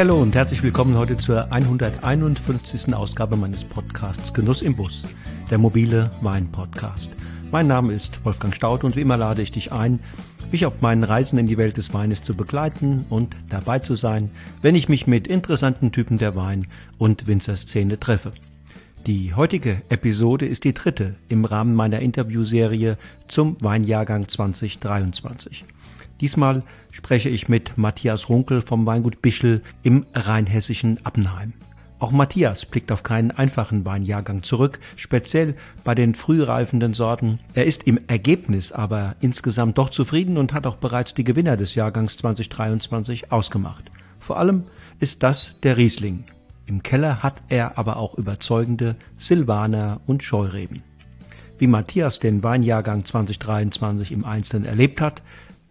Hey, hallo und herzlich willkommen heute zur 151. Ausgabe meines Podcasts Genuss im Bus, der mobile Wein-Podcast. Mein Name ist Wolfgang Staud und wie immer lade ich dich ein, mich auf meinen Reisen in die Welt des Weines zu begleiten und dabei zu sein, wenn ich mich mit interessanten Typen der Wein- und Winzerszene treffe. Die heutige Episode ist die dritte im Rahmen meiner Interviewserie zum Weinjahrgang 2023. Diesmal spreche ich mit Matthias Runkel vom Weingut Bischel im rheinhessischen Appenheim. Auch Matthias blickt auf keinen einfachen Weinjahrgang zurück, speziell bei den frühreifenden Sorten. Er ist im Ergebnis aber insgesamt doch zufrieden und hat auch bereits die Gewinner des Jahrgangs 2023 ausgemacht. Vor allem ist das der Riesling. Im Keller hat er aber auch überzeugende Silvaner und Scheureben. Wie Matthias den Weinjahrgang 2023 im Einzelnen erlebt hat,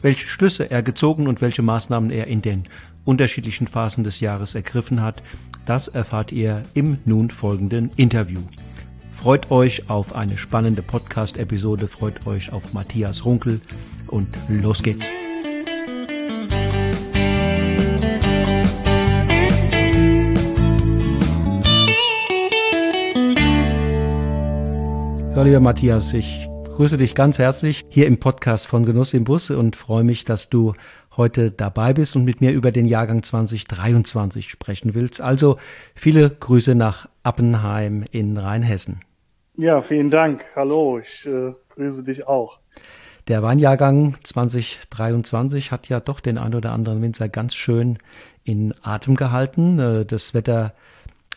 welche Schlüsse er gezogen und welche Maßnahmen er in den unterschiedlichen Phasen des Jahres ergriffen hat, das erfahrt ihr im nun folgenden Interview. Freut euch auf eine spannende Podcast-Episode, freut euch auf Matthias Runkel und los geht's. So, lieber Matthias, ich grüße dich ganz herzlich hier im Podcast von Genuss im Bus und freue mich, dass du heute dabei bist und mit mir über den Jahrgang 2023 sprechen willst. Also viele Grüße nach Appenheim in Rheinhessen. Ja, vielen Dank. Hallo, ich äh, grüße dich auch. Der Weinjahrgang 2023 hat ja doch den ein oder anderen Winzer ganz schön in Atem gehalten. Äh, das Wetter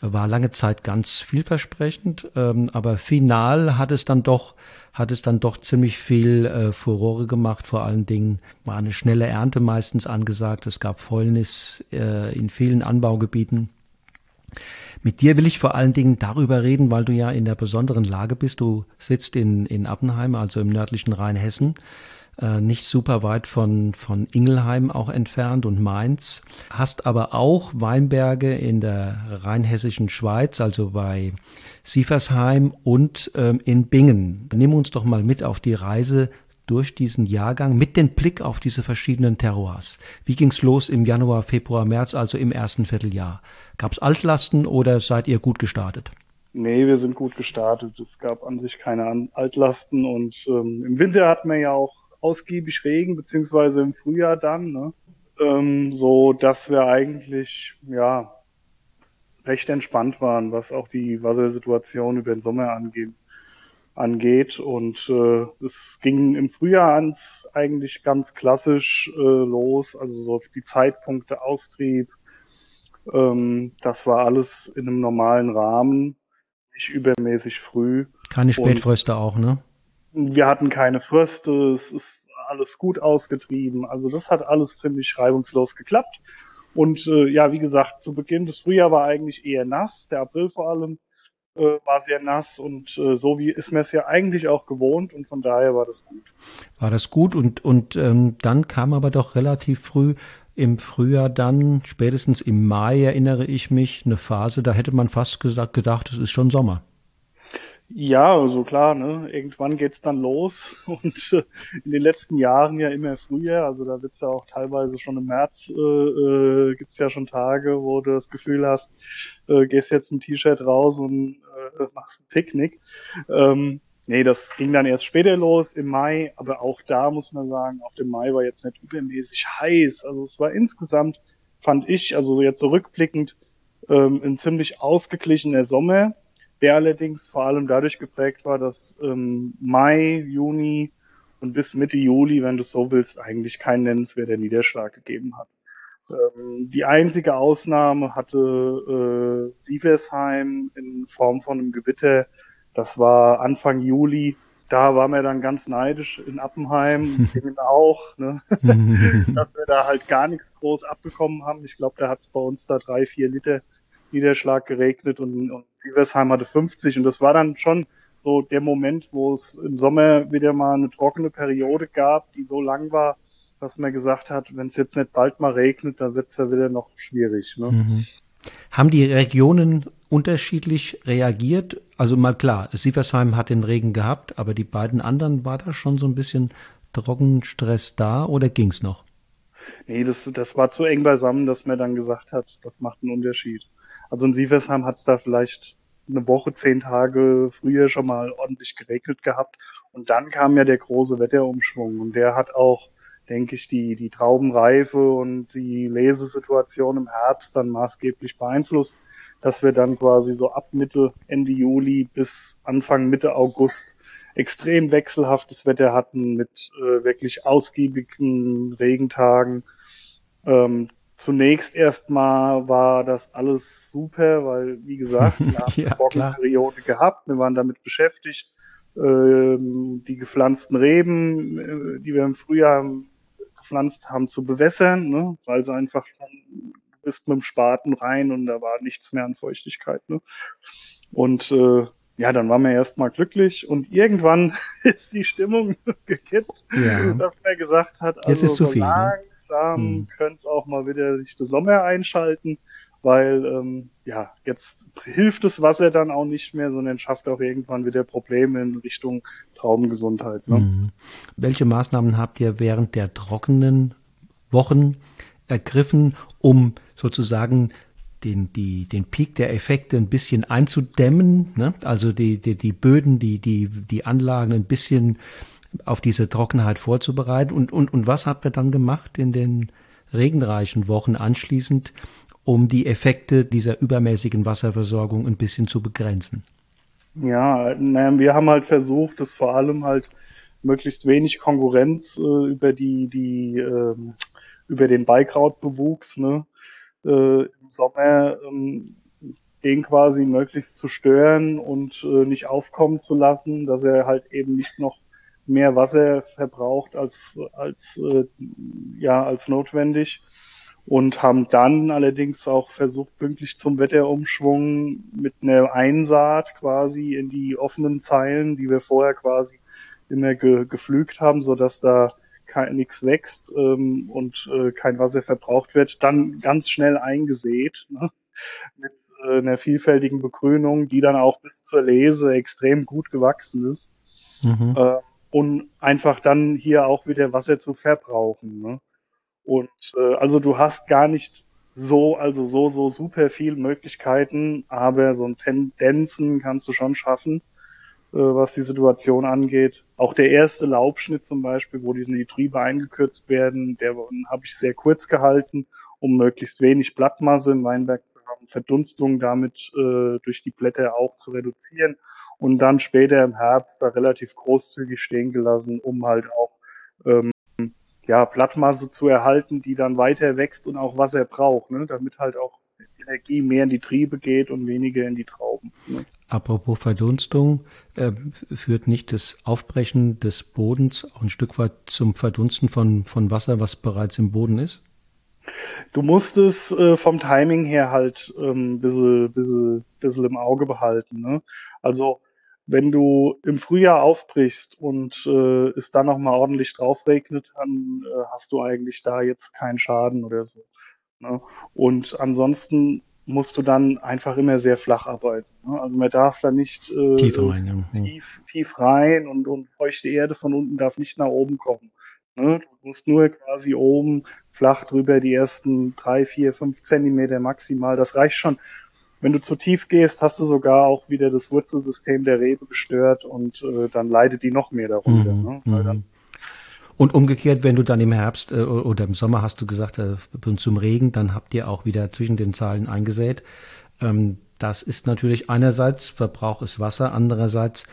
war lange Zeit ganz vielversprechend, ähm, aber final hat es dann doch hat es dann doch ziemlich viel äh, Furore gemacht. Vor allen Dingen war eine schnelle Ernte meistens angesagt. Es gab Fäulnis äh, in vielen Anbaugebieten. Mit dir will ich vor allen Dingen darüber reden, weil du ja in der besonderen Lage bist. Du sitzt in, in Appenheim, also im nördlichen Rheinhessen äh, nicht super weit von, von Ingelheim auch entfernt und Mainz, hast aber auch Weinberge in der rheinhessischen Schweiz, also bei Sieversheim und ähm, in Bingen. Nimm uns doch mal mit auf die Reise durch diesen Jahrgang mit dem Blick auf diese verschiedenen Terroirs. Wie ging's los im Januar, Februar, März, also im ersten Vierteljahr? Gab's Altlasten oder seid ihr gut gestartet? Nee, wir sind gut gestartet. Es gab an sich keine Altlasten und ähm, im Winter hatten wir ja auch ausgiebig Regen, beziehungsweise im Frühjahr dann, ne? ähm, so dass wir eigentlich ja recht entspannt waren, was auch die Wassersituation über den Sommer angeht. angeht. Und äh, es ging im Frühjahr ans eigentlich ganz klassisch äh, los, also so die Zeitpunkte Austrieb. Ähm, das war alles in einem normalen Rahmen, nicht übermäßig früh. Keine Spätfröste auch, ne? Wir hatten keine Fröste, es ist alles gut ausgetrieben. Also das hat alles ziemlich reibungslos geklappt. Und äh, ja, wie gesagt, zu Beginn des Frühjahrs war eigentlich eher nass, der April vor allem äh, war sehr nass und äh, so wie ist mir es ja eigentlich auch gewohnt und von daher war das gut. War das gut und, und ähm, dann kam aber doch relativ früh im Frühjahr dann, spätestens im Mai erinnere ich mich, eine Phase, da hätte man fast gesagt, gedacht, es ist schon Sommer. Ja, also klar, ne? Irgendwann geht's dann los und äh, in den letzten Jahren ja immer früher, also da wird's ja auch teilweise schon im März äh, äh, gibt's ja schon Tage, wo du das Gefühl hast, äh, gehst jetzt im T-Shirt raus und äh, machst ein Picknick. Ähm, nee, das ging dann erst später los im Mai, aber auch da muss man sagen, auch der Mai war jetzt nicht übermäßig heiß. Also es war insgesamt, fand ich, also jetzt zurückblickend, ähm, ein ziemlich ausgeglichener Sommer der allerdings vor allem dadurch geprägt war, dass ähm, Mai, Juni und bis Mitte Juli, wenn du so willst, eigentlich kein nennenswerter Niederschlag gegeben hat. Ähm, die einzige Ausnahme hatte äh, Sieversheim in Form von einem Gewitter. Das war Anfang Juli. Da waren wir dann ganz neidisch in Appenheim, Dingen auch, ne? dass wir da halt gar nichts groß abbekommen haben. Ich glaube, da hat es bei uns da drei, vier Liter Niederschlag geregnet und, und Sieversheim hatte 50 und das war dann schon so der Moment, wo es im Sommer wieder mal eine trockene Periode gab, die so lang war, dass man gesagt hat, wenn es jetzt nicht bald mal regnet, dann wird es ja wieder noch schwierig. Ne? Mhm. Haben die Regionen unterschiedlich reagiert? Also mal klar, Sieversheim hat den Regen gehabt, aber die beiden anderen war da schon so ein bisschen Trockenstress da oder ging's noch? Nee, das, das war zu eng beisammen, dass man dann gesagt hat, das macht einen Unterschied. Also in Sieversheim hat es da vielleicht eine Woche, zehn Tage früher schon mal ordentlich geregnet gehabt. Und dann kam ja der große Wetterumschwung und der hat auch, denke ich, die, die Traubenreife und die Lesesituation im Herbst dann maßgeblich beeinflusst, dass wir dann quasi so ab Mitte, Ende Juli bis Anfang, Mitte August extrem wechselhaftes Wetter hatten mit äh, wirklich ausgiebigen Regentagen. Ähm, zunächst erstmal war das alles super, weil, wie gesagt, wir haben ja, eine Trockenperiode gehabt, wir waren damit beschäftigt. Ähm, die gepflanzten Reben, äh, die wir im Frühjahr gepflanzt haben, zu bewässern, ne? weil sie einfach dann bist mit dem Spaten rein und da war nichts mehr an Feuchtigkeit. Ne? Und äh, ja, dann waren wir erstmal glücklich und irgendwann ist die Stimmung gekippt, ja. dass er gesagt hat, also Jetzt ist zu viel, ne? Langsam ne? könnte es auch mal wieder sich der Sommer einschalten, weil ähm, ja, jetzt hilft das Wasser dann auch nicht mehr, sondern schafft auch irgendwann wieder Probleme in Richtung Traubengesundheit. Ne? Mhm. Welche Maßnahmen habt ihr während der trockenen Wochen ergriffen, um sozusagen den, die, den Peak der Effekte ein bisschen einzudämmen, ne? also die, die, die Böden, die, die, die Anlagen ein bisschen auf diese Trockenheit vorzubereiten. Und, und, und was habt ihr dann gemacht in den regenreichen Wochen anschließend, um die Effekte dieser übermäßigen Wasserversorgung ein bisschen zu begrenzen? Ja, naja, wir haben halt versucht, dass vor allem halt möglichst wenig Konkurrenz äh, über die, die äh, über den Beikrautbewuchs, ne, äh, im Sommer ähm, den quasi möglichst zu stören und äh, nicht aufkommen zu lassen, dass er halt eben nicht noch mehr Wasser verbraucht als als äh, ja als notwendig und haben dann allerdings auch versucht pünktlich zum Wetterumschwung mit einer Einsaat quasi in die offenen Zeilen, die wir vorher quasi immer ge geflügt haben, so dass da nichts wächst ähm, und äh, kein Wasser verbraucht wird, dann ganz schnell eingesät ne? mit äh, einer vielfältigen Begrünung, die dann auch bis zur Lese extrem gut gewachsen ist. Mhm. Äh, und einfach dann hier auch wieder Wasser zu verbrauchen. Ne? Und äh, also du hast gar nicht so, also so, so super viel Möglichkeiten, aber so ein Tendenzen kannst du schon schaffen. Äh, was die Situation angeht. Auch der erste Laubschnitt zum Beispiel, wo die, die Triebe eingekürzt werden, der habe ich sehr kurz gehalten, um möglichst wenig Blattmasse im Weinberg zu haben, Verdunstung damit äh, durch die Blätter auch zu reduzieren und dann später im Herbst da relativ großzügig stehen gelassen, um halt auch ähm, ja, Blattmasse zu erhalten, die dann weiter wächst und auch Wasser braucht, ne? damit halt auch Energie mehr in die Triebe geht und weniger in die Trauben. Ne? Apropos Verdunstung, äh, führt nicht das Aufbrechen des Bodens auch ein Stück weit zum Verdunsten von, von Wasser, was bereits im Boden ist? Du musst es äh, vom Timing her halt ähm, bisschen, bisschen, bisschen im Auge behalten. Ne? Also wenn du im Frühjahr aufbrichst und äh, es dann nochmal ordentlich drauf regnet, dann äh, hast du eigentlich da jetzt keinen Schaden oder so. Ne? Und ansonsten musst du dann einfach immer sehr flach arbeiten. Ne? Also man darf da nicht äh, tief, rein, ja. tief, tief rein und, und feuchte Erde von unten darf nicht nach oben kommen. Ne? Du musst nur quasi oben flach drüber die ersten drei, vier, fünf Zentimeter maximal. Das reicht schon. Wenn du zu tief gehst, hast du sogar auch wieder das Wurzelsystem der Rebe gestört und äh, dann leidet die noch mehr darunter. Mhm, ne? Weil dann mhm. Und umgekehrt, wenn du dann im Herbst äh, oder im Sommer hast du gesagt, äh, zum Regen, dann habt ihr auch wieder zwischen den Zahlen eingesät. Ähm, das ist natürlich einerseits Verbrauch ist Wasser, andererseits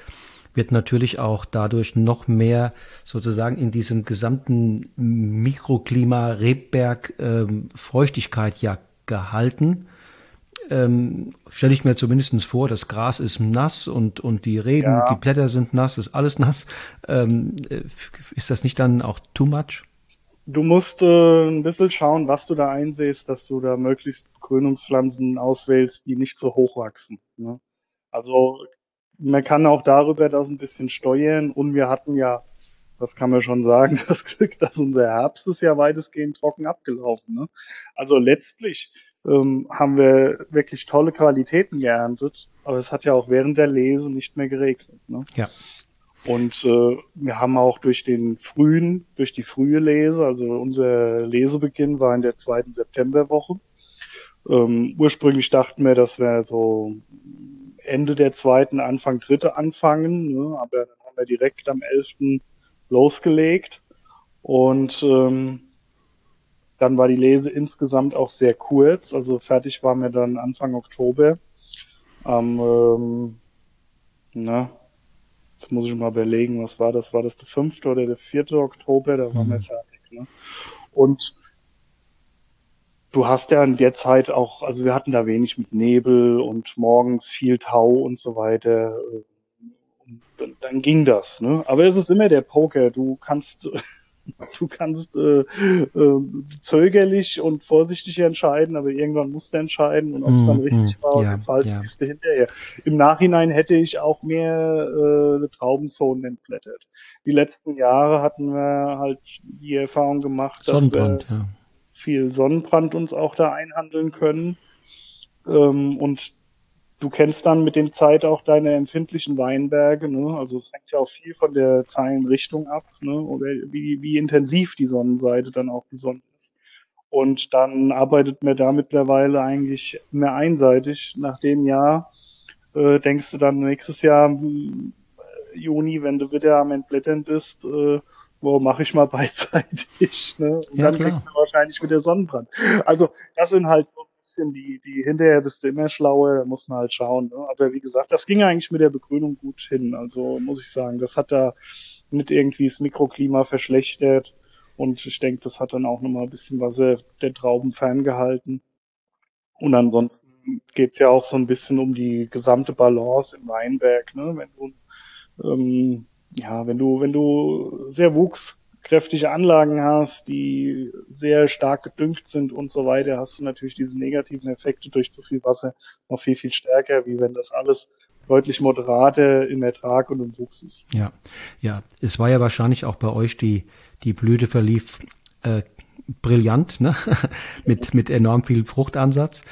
wird natürlich auch dadurch noch mehr sozusagen in diesem gesamten Mikroklima Rebberg ähm, Feuchtigkeit ja gehalten ähm, stelle ich mir zumindest vor, das Gras ist nass und, und die Reben, ja. die Blätter sind nass, ist alles nass. Ähm, äh, ist das nicht dann auch too much? Du musst äh, ein bisschen schauen, was du da einsehst, dass du da möglichst Begrünungspflanzen auswählst, die nicht so hoch wachsen. Ne? Also man kann auch darüber das ein bisschen steuern und wir hatten ja, das kann man schon sagen, das Glück, dass unser Herbst ist ja weitestgehend trocken abgelaufen. Ne? Also letztlich ähm, haben wir wirklich tolle Qualitäten geerntet, aber es hat ja auch während der Lese nicht mehr geregnet. Ne? Ja. Und äh, wir haben auch durch den frühen, durch die frühe Lese, also unser Lesebeginn war in der zweiten Septemberwoche. Ähm, ursprünglich dachten wir, dass wir so Ende der zweiten, Anfang dritte anfangen, ne? aber dann haben wir direkt am 11. losgelegt und ähm, dann war die Lese insgesamt auch sehr kurz, also fertig waren wir dann Anfang Oktober. Am, ähm, na, jetzt muss ich mal überlegen, was war das? War das der 5. oder der 4. Oktober? Da waren mhm. wir fertig. Ne? Und du hast ja in der Zeit auch, also wir hatten da wenig mit Nebel und morgens viel Tau und so weiter. Und dann ging das, ne? Aber es ist immer der Poker. Du kannst, du kannst äh, äh, zögerlich und vorsichtig entscheiden, aber irgendwann musst du entscheiden und ob es dann mhm, richtig mm, war oder ja, falsch ja. ist du hinterher. Im Nachhinein hätte ich auch mehr äh, Traubenzonen entblättert. Die letzten Jahre hatten wir halt die Erfahrung gemacht, dass wir ja viel Sonnenbrand uns auch da einhandeln können. Ähm, und du kennst dann mit dem Zeit auch deine empfindlichen Weinberge, ne? Also es hängt ja auch viel von der Zeilenrichtung ab, ne? Oder wie, wie intensiv die Sonnenseite dann auch besonnen ist. Und dann arbeitet man da mittlerweile eigentlich mehr einseitig. Nach dem Jahr äh, denkst du dann nächstes Jahr Juni, wenn du wieder am Entblättern bist, äh, wo mache ich mal beidseitig, ne? Und ja, dann klar. kriegt man wahrscheinlich wieder Sonnenbrand. Also das sind halt so bisschen die, die hinterher bist du immer schlauer, da muss man halt schauen. Ne? Aber wie gesagt, das ging eigentlich mit der Begrünung gut hin. Also muss ich sagen, das hat da nicht irgendwie das Mikroklima verschlechtert. Und ich denke, das hat dann auch nochmal ein bisschen was der Trauben ferngehalten. Und ansonsten geht's ja auch so ein bisschen um die gesamte Balance im Weinberg. Ne? Wenn du ähm, ja, wenn du, wenn du sehr wuchskräftige Anlagen hast, die sehr stark gedüngt sind und so weiter, hast du natürlich diese negativen Effekte durch zu viel Wasser noch viel, viel stärker, wie wenn das alles deutlich moderater im Ertrag und im Wuchs ist. Ja, ja. Es war ja wahrscheinlich auch bei euch die, die Blüte verlief äh, brillant, ne? mit, mit enorm viel Fruchtansatz.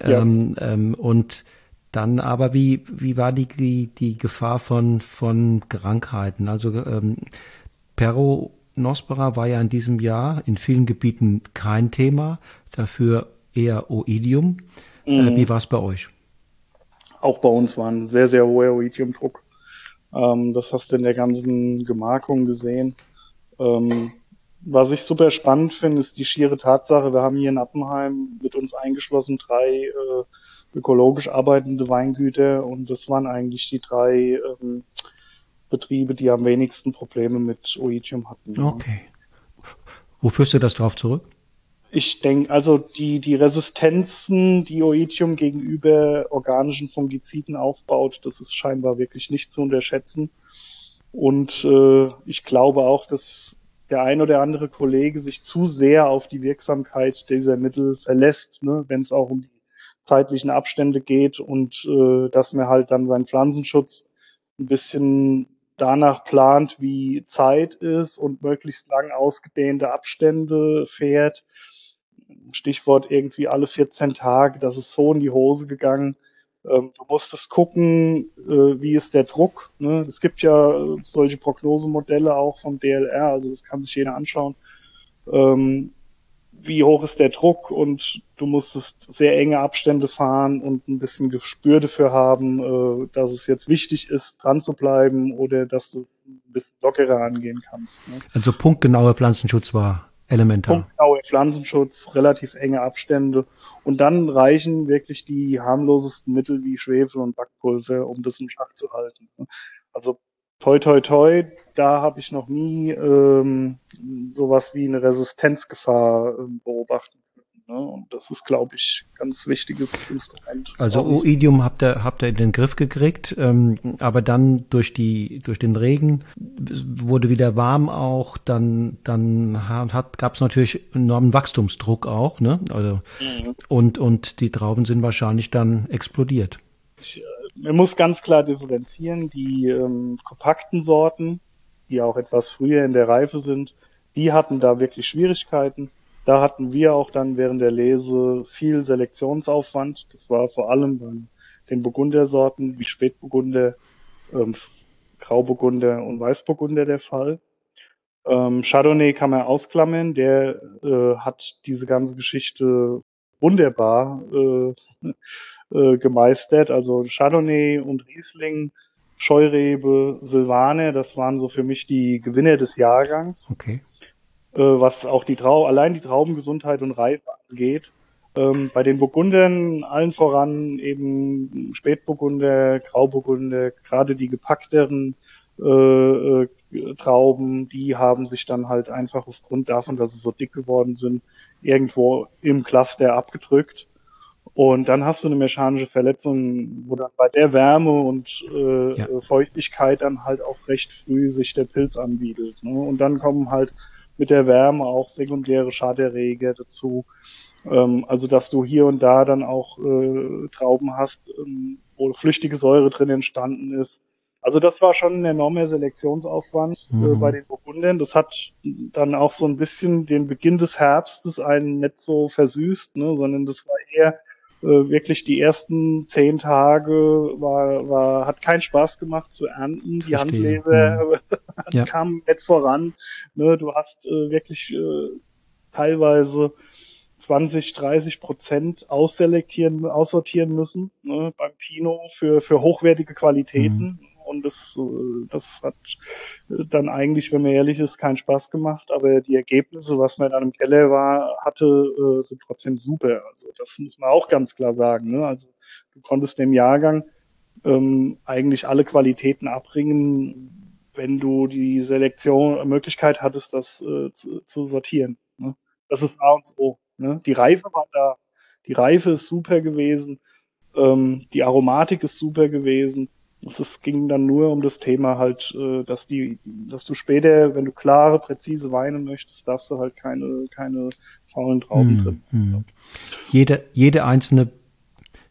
Ja. Ähm, ähm, und dann aber, wie, wie war die, die, die Gefahr von, von Krankheiten? Also ähm, Peronospora war ja in diesem Jahr in vielen Gebieten kein Thema, dafür eher Oidium. Äh, mhm. Wie war es bei euch? Auch bei uns war ein sehr, sehr hoher Oidiumdruck. Ähm, das hast du in der ganzen Gemarkung gesehen. Ähm, was ich super spannend finde, ist die schiere Tatsache, wir haben hier in Appenheim mit uns eingeschlossen drei äh, ökologisch arbeitende Weingüter und das waren eigentlich die drei ähm, Betriebe, die am wenigsten Probleme mit Oidium hatten. Okay. Wo führst du das drauf zurück? Ich denke, also die, die Resistenzen, die Oidium gegenüber organischen Fungiziden aufbaut, das ist scheinbar wirklich nicht zu unterschätzen. Und äh, ich glaube auch, dass der ein oder andere Kollege sich zu sehr auf die Wirksamkeit dieser Mittel verlässt, ne, wenn es auch um die zeitlichen Abstände geht und äh, dass man halt dann seinen Pflanzenschutz ein bisschen danach plant, wie Zeit ist und möglichst lang ausgedehnte Abstände fährt. Stichwort irgendwie alle 14 Tage, das ist so in die Hose gegangen. Ähm, du musstest gucken, äh, wie ist der Druck. Ne? Es gibt ja solche Prognosemodelle auch vom DLR, also das kann sich jeder anschauen. Wie hoch ist der Druck und du musstest sehr enge Abstände fahren und ein bisschen Gespür dafür haben, äh, dass es jetzt wichtig ist, dran zu bleiben oder dass du es ein bisschen lockerer angehen kannst. Ne? Also punktgenauer Pflanzenschutz war elementar. Punktgenauer Pflanzenschutz, relativ enge Abstände und dann reichen wirklich die harmlosesten Mittel wie Schwefel und Backpulver, um das in Schach zu halten. Ne? Also toi toi toi, da habe ich noch nie ähm, sowas wie eine Resistenzgefahr äh, beobachten können. Ne? Und das ist, glaube ich, ganz wichtiges Instrument. Also Oidium habt ihr, habt ihr in den Griff gekriegt, ähm, aber dann durch die durch den Regen wurde wieder warm auch, dann dann hat gab es natürlich enormen Wachstumsdruck auch, ne? Also mhm. und und die Trauben sind wahrscheinlich dann explodiert. Ich, äh, man muss ganz klar differenzieren. Die ähm, kompakten Sorten, die auch etwas früher in der Reife sind, die hatten da wirklich Schwierigkeiten. Da hatten wir auch dann während der Lese viel Selektionsaufwand. Das war vor allem bei den Burgundersorten wie Spätburgunder, ähm, Grauburgunder und Weißburgunder der Fall. Ähm, Chardonnay kann man ausklammern, der äh, hat diese ganze Geschichte wunderbar äh, äh, gemeistert. Also Chardonnay und Riesling, Scheurebe, Silvaner, das waren so für mich die Gewinner des Jahrgangs. Okay. Äh, was auch die Trau allein die Traubengesundheit und Reife angeht. Ähm, bei den Burgundern allen voran eben Spätburgunder, Grauburgunder, gerade die gepackteren äh, äh, Trauben, die haben sich dann halt einfach aufgrund davon, dass sie so dick geworden sind, irgendwo im Cluster abgedrückt. Und dann hast du eine mechanische Verletzung, wo dann bei der Wärme und äh, ja. Feuchtigkeit dann halt auch recht früh sich der Pilz ansiedelt. Ne? Und dann kommen halt mit der Wärme auch sekundäre Schaderreger dazu. Ähm, also dass du hier und da dann auch äh, Trauben hast, ähm, wo flüchtige Säure drin entstanden ist. Also das war schon ein enormer Selektionsaufwand äh, mhm. äh, bei den Burgundern. Das hat dann auch so ein bisschen den Beginn des Herbstes einen nicht so versüßt, ne, sondern das war eher äh, wirklich die ersten zehn Tage war, war, hat keinen Spaß gemacht zu ernten. Die Verstehe. Handlebe mhm. ja. kam nicht voran. Ne, du hast äh, wirklich äh, teilweise 20, 30 Prozent ausselektieren, aussortieren müssen ne, beim Pinot für, für hochwertige Qualitäten. Mhm. Und das, äh, das hat dann eigentlich, wenn man ehrlich ist, keinen Spaß gemacht. Aber die Ergebnisse, was man dann im Keller war, hatte, äh, sind trotzdem super. Also das muss man auch ganz klar sagen. Ne? Also du konntest dem Jahrgang ähm, eigentlich alle Qualitäten abbringen, wenn du die Selektion Möglichkeit hattest, das äh, zu, zu sortieren. Ne? Das ist A und O. Ne? Die Reife war da, die Reife ist super gewesen, ähm, die Aromatik ist super gewesen. Es ging dann nur um das Thema halt, äh, dass die, dass du später, wenn du klare, präzise Weine möchtest, darfst du halt keine, keine faulen Trauben hm, drin. Hm. Jede, jede einzelne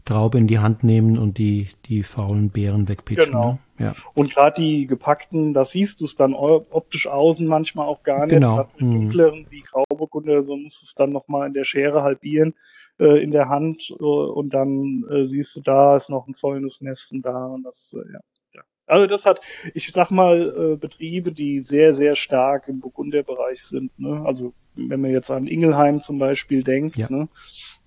Traube in die Hand nehmen und die, die faulen Beeren wegpitchen. Genau. Ne? Ja. Und gerade die gepackten, da siehst du es dann optisch außen manchmal auch gar nicht. Genau. Mit hm. dunkleren wie Grauburgunder, so musst du es dann nochmal in der Schere halbieren in der Hand äh, und dann äh, siehst du, da ist noch ein volles Nest und da und das, äh, ja. ja. Also das hat, ich sag mal, äh, Betriebe, die sehr, sehr stark im Burgunderbereich sind, ne? Also wenn man jetzt an Ingelheim zum Beispiel denkt, ja. ne?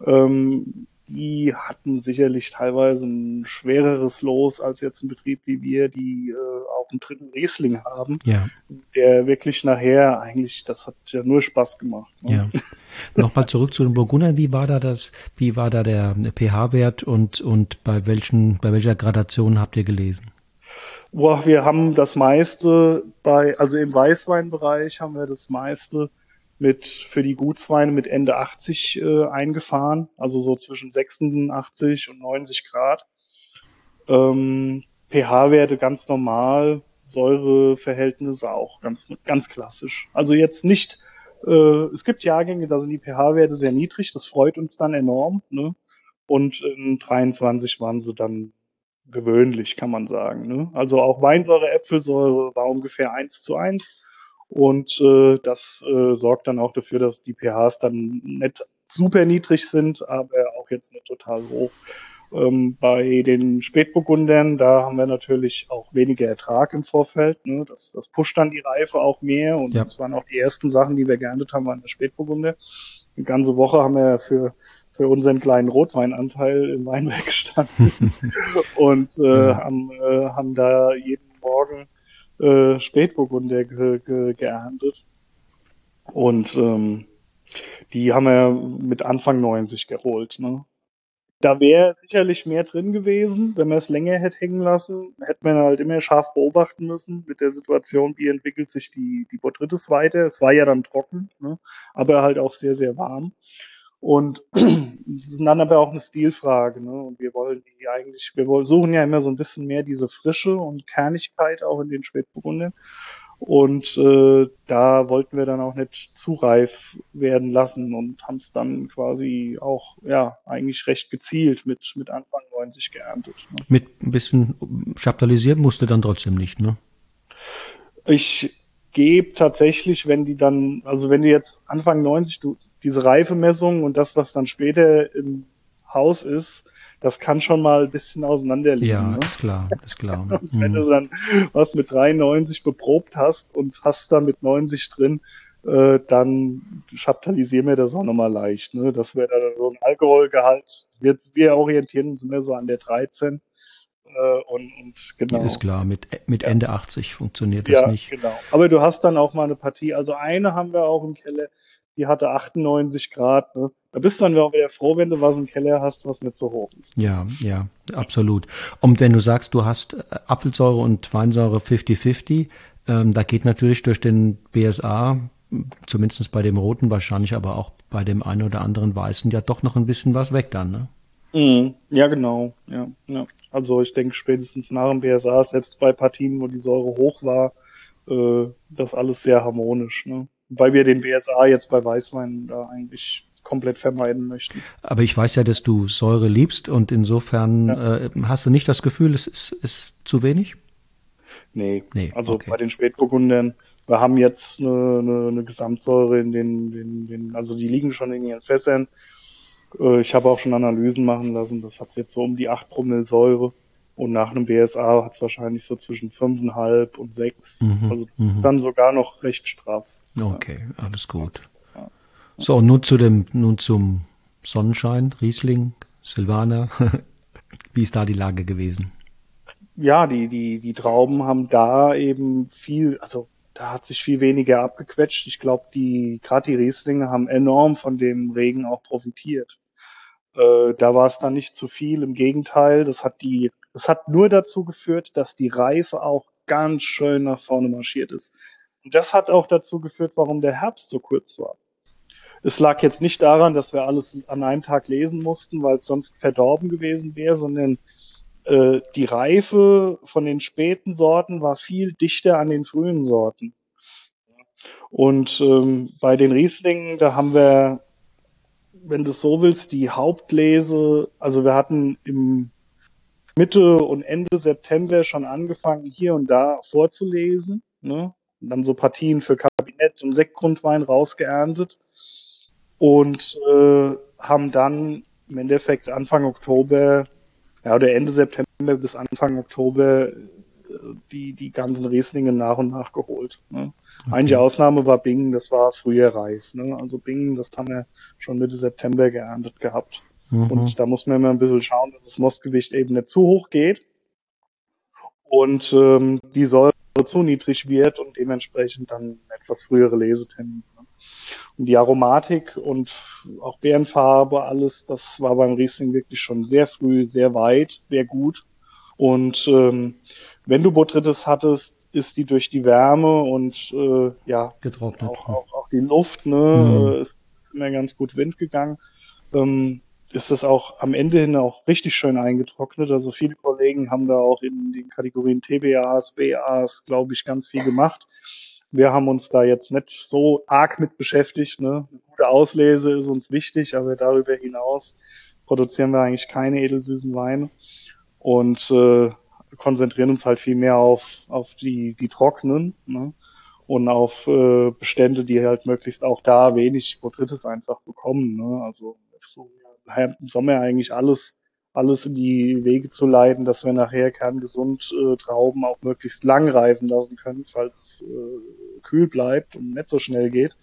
Ähm, die hatten sicherlich teilweise ein schwereres Los als jetzt ein Betrieb wie wir, die äh, auch einen dritten Riesling haben, ja. der wirklich nachher eigentlich, das hat ja nur Spaß gemacht. Ne? Ja. Nochmal zurück zu den Burgundern, wie war da das, wie war da der pH-Wert und, und bei welchen, bei welcher Gradation habt ihr gelesen? Boah, wir haben das meiste bei, also im Weißweinbereich haben wir das meiste mit für die Gutsweine mit Ende 80 äh, eingefahren, also so zwischen 86 und 90 Grad. Ähm, pH-Werte ganz normal, Säureverhältnisse auch ganz ganz klassisch. Also jetzt nicht, äh, es gibt Jahrgänge, da sind die pH-Werte sehr niedrig, das freut uns dann enorm, ne? Und in 23 waren sie dann gewöhnlich, kann man sagen. Ne? Also auch Weinsäure, Äpfelsäure war ungefähr eins zu eins und äh, das äh, sorgt dann auch dafür, dass die pHs dann nicht super niedrig sind, aber auch jetzt nicht total hoch. Ähm, bei den Spätburgundern, da haben wir natürlich auch weniger Ertrag im Vorfeld. Ne? Das, das pusht dann die Reife auch mehr und ja. das waren auch die ersten Sachen, die wir geerntet haben, waren der Spätburgunder. Eine ganze Woche haben wir für für unseren kleinen Rotweinanteil im Weinberg gestanden und äh, haben, äh, haben da jeden Morgen äh, Spätburgunder ge ge geerntet. Und ähm, die haben wir mit Anfang 90 geholt. Ne? Da wäre sicherlich mehr drin gewesen, wenn man es länger hätte hängen lassen. Hätte man halt immer scharf beobachten müssen mit der Situation, wie entwickelt sich die, die Botrytis weiter. Es war ja dann trocken, ne? aber halt auch sehr, sehr warm. Und das ist dann aber auch eine Stilfrage. Ne? Und wir wollen die eigentlich, wir suchen ja immer so ein bisschen mehr diese Frische und Kernigkeit auch in den Spätburgundern. Und äh, da wollten wir dann auch nicht zu reif werden lassen und haben es dann quasi auch, ja, eigentlich recht gezielt mit, mit Anfang 90 geerntet. Ne? Mit ein bisschen chaptalisiert musste dann trotzdem nicht, ne? Ich gebe tatsächlich, wenn die dann, also wenn du jetzt Anfang 90, du, diese Reifemessung und das, was dann später im Haus ist, das kann schon mal ein bisschen auseinanderliegen. Ja, ne? ist klar, ist klar. Wenn du Mhm. dann was mit 93 beprobt hast und hast dann mit 90 drin, äh, dann chaptalisieren wir das auch nochmal leicht. Ne? Das wäre dann so ein Alkoholgehalt. Wir, wir orientieren uns mehr so an der 13. Äh, und, und genau. Ist klar, mit, mit Ja. Ende 80 funktioniert das Ja, nicht. genau. Aber du hast dann auch mal eine Partie. Also eine haben wir auch im Keller, die hatte 98 Grad. Ne? Da bist du dann auch wieder froh, wenn du was im Keller hast, was nicht so hoch ist. Ja, ja, absolut. Und wenn du sagst, du hast äh, Apfelsäure und Weinsäure 50-50, ähm, da geht natürlich durch den BSA, zumindest bei dem roten wahrscheinlich, aber auch bei dem einen oder anderen weißen, ja doch noch ein bisschen was weg dann, ne? Mhm. Ja, genau. Ja, ja. Also ich denke spätestens nach dem BSA, selbst bei Partien, wo die Säure hoch war, äh, das alles sehr harmonisch. Ne? Weil wir den BSA jetzt bei Weißwein da eigentlich komplett vermeiden möchten. Aber ich weiß ja, dass du Säure liebst und insofern äh, hast du nicht das Gefühl, es ist, ist zu wenig? Nee, Nee, also okay. bei den Spätburgundern, wir haben jetzt eine, eine, eine Gesamtsäure in den, den, den, also die liegen schon in ihren Fässern. Äh, Ich habe auch schon Analysen machen lassen, das hat jetzt so um die 8 Promille Säure. Und nach einem BSA hat es wahrscheinlich so zwischen 5,5 und 6. Mhm, Also das mhm. ist dann sogar noch recht straff. Okay, alles gut. So, nun zu dem, nun zum Sonnenschein, Riesling, Silvaner. Wie ist da die Lage gewesen? Ja, die, die, die Trauben haben da eben viel, also da hat sich viel weniger abgequetscht. Ich glaube, die, gerade die Rieslinge haben enorm von dem Regen auch profitiert. Äh, da war es dann nicht zu viel. Im Gegenteil, das hat die, das hat nur dazu geführt, dass die Reife auch ganz schön nach vorne marschiert ist. Und das hat auch dazu geführt, warum der Herbst so kurz war. Es lag jetzt nicht daran, dass wir alles an einem Tag lesen mussten, weil es sonst verdorben gewesen wäre, sondern äh, die Reife von den späten Sorten war viel dichter an den frühen Sorten. Und ähm, bei den Rieslingen, da haben wir, wenn du es so willst, die Hauptlese, also wir hatten im Mitte und Ende September schon angefangen, hier und da vorzulesen. Ne? Und dann so Partien für Kabinett und Sektgrundwein rausgeerntet. Und äh, haben dann im Endeffekt Anfang Oktober, ja, oder Ende September bis Anfang Oktober äh, die, die ganzen Rieslinge nach und nach geholt. Ne? Einzige Ausnahme war Bingen, das war früher reif. Ne? Also Bingen, das haben wir schon Mitte September geerntet gehabt. Mhm. Und da muss man immer ein bisschen schauen, dass das Mostgewicht eben nicht zu hoch geht und ähm, die Säure zu niedrig wird und dementsprechend dann etwas frühere Lesetermin. Und die Aromatik und auch Beerenfarbe, alles, das war beim Riesling wirklich schon sehr früh, sehr weit, sehr gut. Und ähm, wenn du Botrytis hattest, ist die durch die Wärme und äh, ja, Getrocknet. auch, auch, auch die Luft, ne, Mhm. äh, es ist immer ganz gut Wind gegangen. Ähm, ist das auch am Ende hin auch richtig schön eingetrocknet. Also viele Kollegen haben da auch in den Kategorien TBAs, BAs, glaube ich, ganz viel gemacht. Wir haben uns da jetzt nicht so arg mit beschäftigt. Ne? Eine gute Auslese ist uns wichtig, aber darüber hinaus produzieren wir eigentlich keine edelsüßen Weine und äh, konzentrieren uns halt viel mehr auf, auf die, die trockenen ne? und auf äh, Bestände, die halt möglichst auch da wenig Botrytis einfach bekommen. Ne? Also so ja, im Sommer eigentlich alles alles in die Wege zu leiten, dass wir nachher kerngesund äh, Trauben auch möglichst lang reifen lassen können, falls es äh, kühl bleibt und nicht so schnell geht,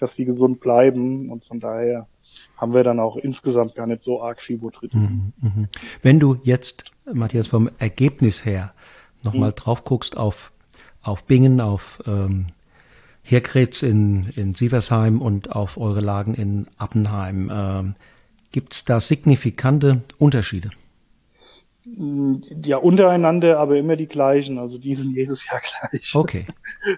dass die gesund bleiben und von daher haben wir dann auch insgesamt gar nicht so arg viel Botrytis. Mhm, mhm. Wenn du jetzt, Matthias, vom Ergebnis her nochmal Mhm. drauf guckst auf, auf Bingen, auf ähm, Herkretz in, in Sieversheim und auf eure Lagen in Appenheim, ähm, gibt es da signifikante Unterschiede? Ja, untereinander, aber immer die gleichen. Also die sind jedes Jahr gleich. Okay,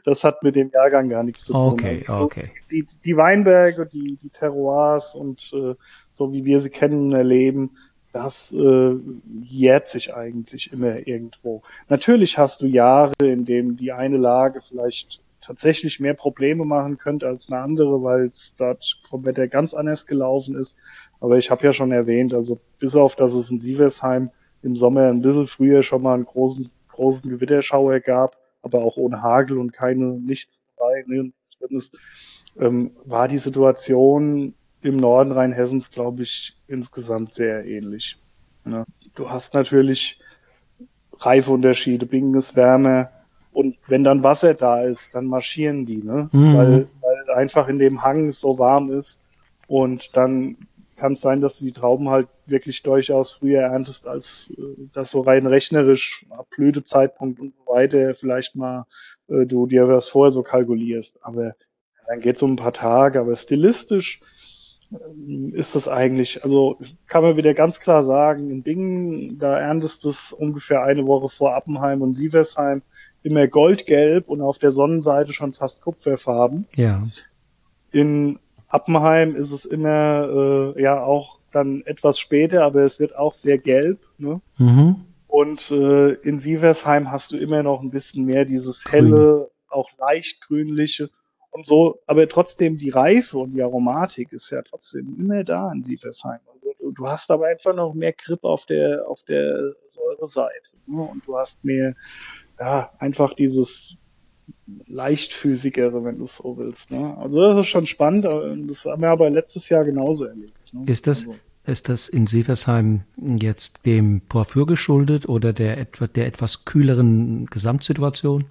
Das hat mit dem Jahrgang gar nichts zu tun. okay, Also, okay. die, die Weinberge, die, die Terroirs und äh, so wie wir sie kennen und erleben, das äh, jährt sich eigentlich immer irgendwo. Natürlich hast du Jahre, in denen die eine Lage vielleicht tatsächlich mehr Probleme machen könnte als eine andere, weil es dort vom Wetter ganz anders gelaufen ist. Aber ich habe ja schon erwähnt, also bis auf, dass es in Sieversheim im Sommer ein bisschen früher schon mal einen großen, großen Gewitterschauer gab, aber auch ohne Hagel und keine, nichts dabei, ne, ähm, war die Situation im Norden Rheinhessens, glaube ich, insgesamt sehr ähnlich. Ne? Du hast natürlich Reifeunterschiede, Bingen ist wärmer und wenn dann Wasser da ist, dann marschieren die, ne? Mhm. Weil, weil einfach in dem Hang es so warm ist und dann kann es sein, dass du die Trauben halt wirklich durchaus früher erntest, als äh, das so rein rechnerisch, ab Blütezeitpunkt und so weiter, vielleicht mal äh, du dir das vorher so kalkulierst. Aber dann geht es um ein paar Tage, aber stilistisch ähm, ist das eigentlich, also kann man wieder ganz klar sagen, in Bingen, da erntest du es ungefähr eine Woche vor Appenheim und Sieversheim immer goldgelb und auf der Sonnenseite schon fast kupferfarben. Ja. In Appenheim ist es immer äh, ja auch dann etwas später, aber es wird auch sehr gelb. Ne? Mhm. Und äh, in Sieversheim hast du immer noch ein bisschen mehr dieses helle, auch leicht grünliche und so, aber trotzdem die Reife und die Aromatik ist ja trotzdem immer da in Sieversheim. Also du, du hast aber einfach noch mehr Grip auf der auf der Säureseite ne? und du hast mehr ja einfach dieses leichtfüßigere, wenn du es so willst. Ne? Also das ist schon spannend. Das haben wir aber letztes Jahr genauso erlebt. Ne? Ist das also. ist das in Seversheim jetzt dem Porphyr geschuldet oder der etwa der etwas kühleren Gesamtsituation?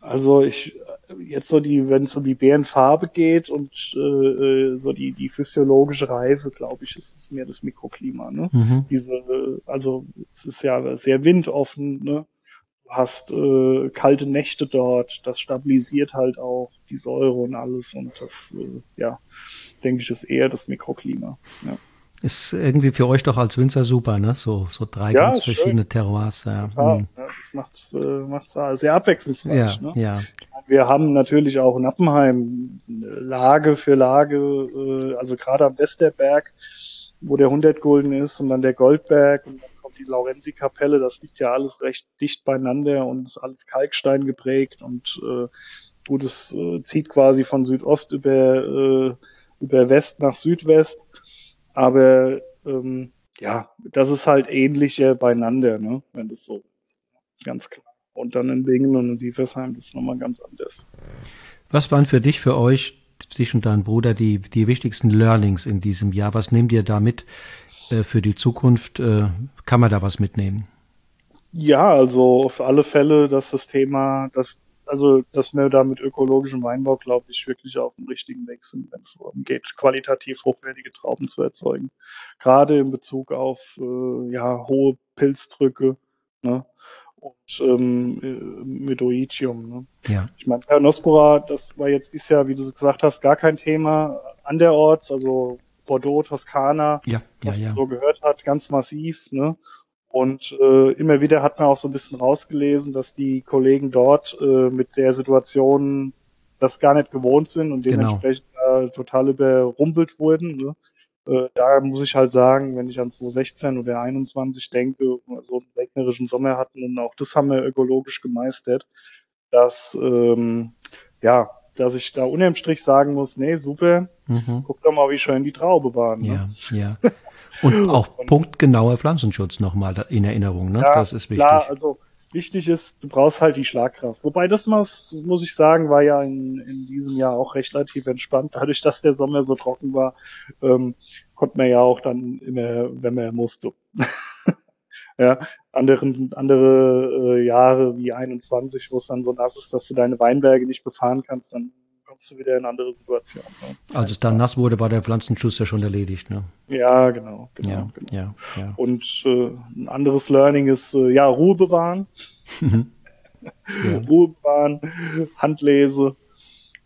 Also ich jetzt so die, wenn es um die Bärenfarbe geht und äh, äh, so die die physiologische Reife, glaube ich, ist es mehr das Mikroklima. Ne? Mhm. Diese, also es ist ja sehr windoffen. Ne? Du hast äh, kalte Nächte dort. Das stabilisiert halt auch die Säure und alles und das, äh, ja, denke ich, ist eher das Mikroklima. Ja. Ist irgendwie für euch doch als Winzer super, ne? So, so drei ja, ganz verschiedene schön. Terroirs. Ja. Total. Mhm. ja das macht äh, macht's sehr abwechslungsreich. Ja, ne? ja. Wir haben natürlich auch in Appenheim Lage für Lage, äh, also gerade am Westerberg, wo der 100 Gulden ist und dann der Goldberg und dann kommt die Laurenzi-Kapelle, das liegt ja alles recht dicht beieinander und ist alles Kalkstein geprägt und äh, gut, es äh, zieht quasi von Südost über, äh, über West nach Südwest aber ähm, ja, das ist halt ähnlicher beieinander, ne? wenn das so ist. Ganz klar. Und dann in Bingen und in Sieversheim, ist nochmal ganz anders. Was waren für dich, für euch, dich und deinen Bruder, die, die wichtigsten Learnings in diesem Jahr? Was nehmt ihr da mit für die Zukunft? Äh, kann man da was mitnehmen? Ja, also auf alle Fälle, dass das Thema, das also dass wir da mit ökologischem Weinbau, glaube ich, wirklich auf dem richtigen Weg sind, wenn es darum geht, qualitativ hochwertige Trauben zu erzeugen. Gerade in Bezug auf äh, ja, hohe Pilzdrücke ne? und ähm, äh, mit Oitium. Ne? Ja. Ich meine, Nospora, das war jetzt dieses Jahr, wie du gesagt hast, gar kein Thema anderorts, also Bordeaux, Toskana, ja, was ja, man so gehört hat, ganz massiv. Ne? Und äh, immer wieder hat man auch so ein bisschen rausgelesen, dass die Kollegen dort äh, mit der Situation das gar nicht gewohnt sind und genau. dementsprechend genau. äh, total überrumpelt wurden. Ne? Äh, da muss ich halt sagen, wenn ich an 2016 oder 2021 denke, so einen regnerischen Sommer hatten und auch das haben wir ökologisch gemeistert, dass ähm, ja, dass ich da unterm Strich sagen muss, nee, super, mhm. guck doch mal, wie schön die Traube waren. Ne? Ja, ja. Und auch und, punktgenauer Pflanzenschutz nochmal in Erinnerung, ne? Ja, das ist wichtig. Klar, also wichtig ist, du brauchst halt die Schlagkraft. Wobei das muss, muss ich sagen, war ja in, in diesem Jahr auch recht relativ entspannt. Dadurch, dass der Sommer so trocken war, ähm, konnte man ja auch dann immer, wenn man musste. ja, anderen, andere äh, Jahre wie 21, wo es dann so nass ist, dass du deine Weinberge nicht befahren kannst, dann kommst du wieder in eine andere Situation. Ne? Als es dann nass wurde, war der Pflanzenschuss ja schon erledigt, ne? Ja, genau. genau, ja, genau. Ja, ja. Und äh, ein anderes Learning ist, äh, ja, Ruhe bewahren. Mhm. ja. Ruhe bewahren, Handlese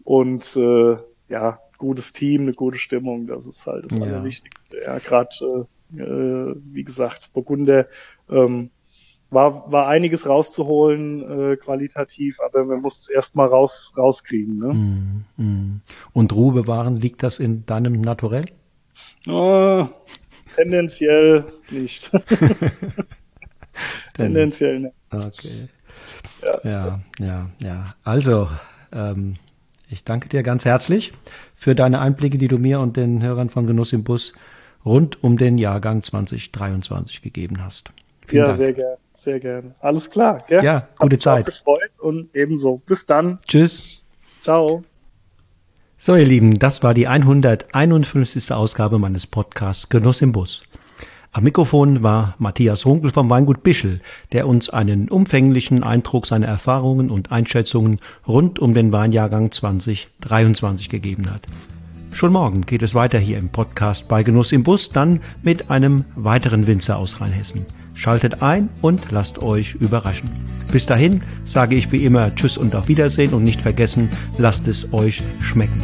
und äh, ja, gutes Team, eine gute Stimmung, das ist halt das Allerwichtigste. Ja, gerade, äh, äh, wie gesagt, Burgunder ähm, war, war einiges rauszuholen, äh, qualitativ, aber man muss es erstmal raus, rauskriegen. Ne? Mm, mm. Und Ruhe bewahren, liegt das in deinem Naturell? Oh, tendenziell nicht. tendenziell nicht. Okay. Ja, ja, ja. ja. Also, ähm, ich danke dir ganz herzlich für deine Einblicke, die du mir und den Hörern von Genuss im Bus rund um den Jahrgang 2023 gegeben hast. Vielen ja, Dank. sehr gerne. Sehr gerne. Alles klar. Gell? Ja, gute Hat Zeit. gefreut und ebenso. Bis dann. Tschüss. Ciao. So, ihr Lieben, das war die 151. Ausgabe meines Podcasts Genuss im Bus. Am Mikrofon war Matthias Runkel vom Weingut Bischel, der uns einen umfänglichen Eindruck seiner Erfahrungen und Einschätzungen rund um den Weinjahrgang 2023 gegeben hat. Schon morgen geht es weiter hier im Podcast bei Genuss im Bus, dann mit einem weiteren Winzer aus Rheinhessen. Schaltet ein und lasst euch überraschen. Bis dahin sage ich wie immer Tschüss und auf Wiedersehen und nicht vergessen, lasst es euch schmecken.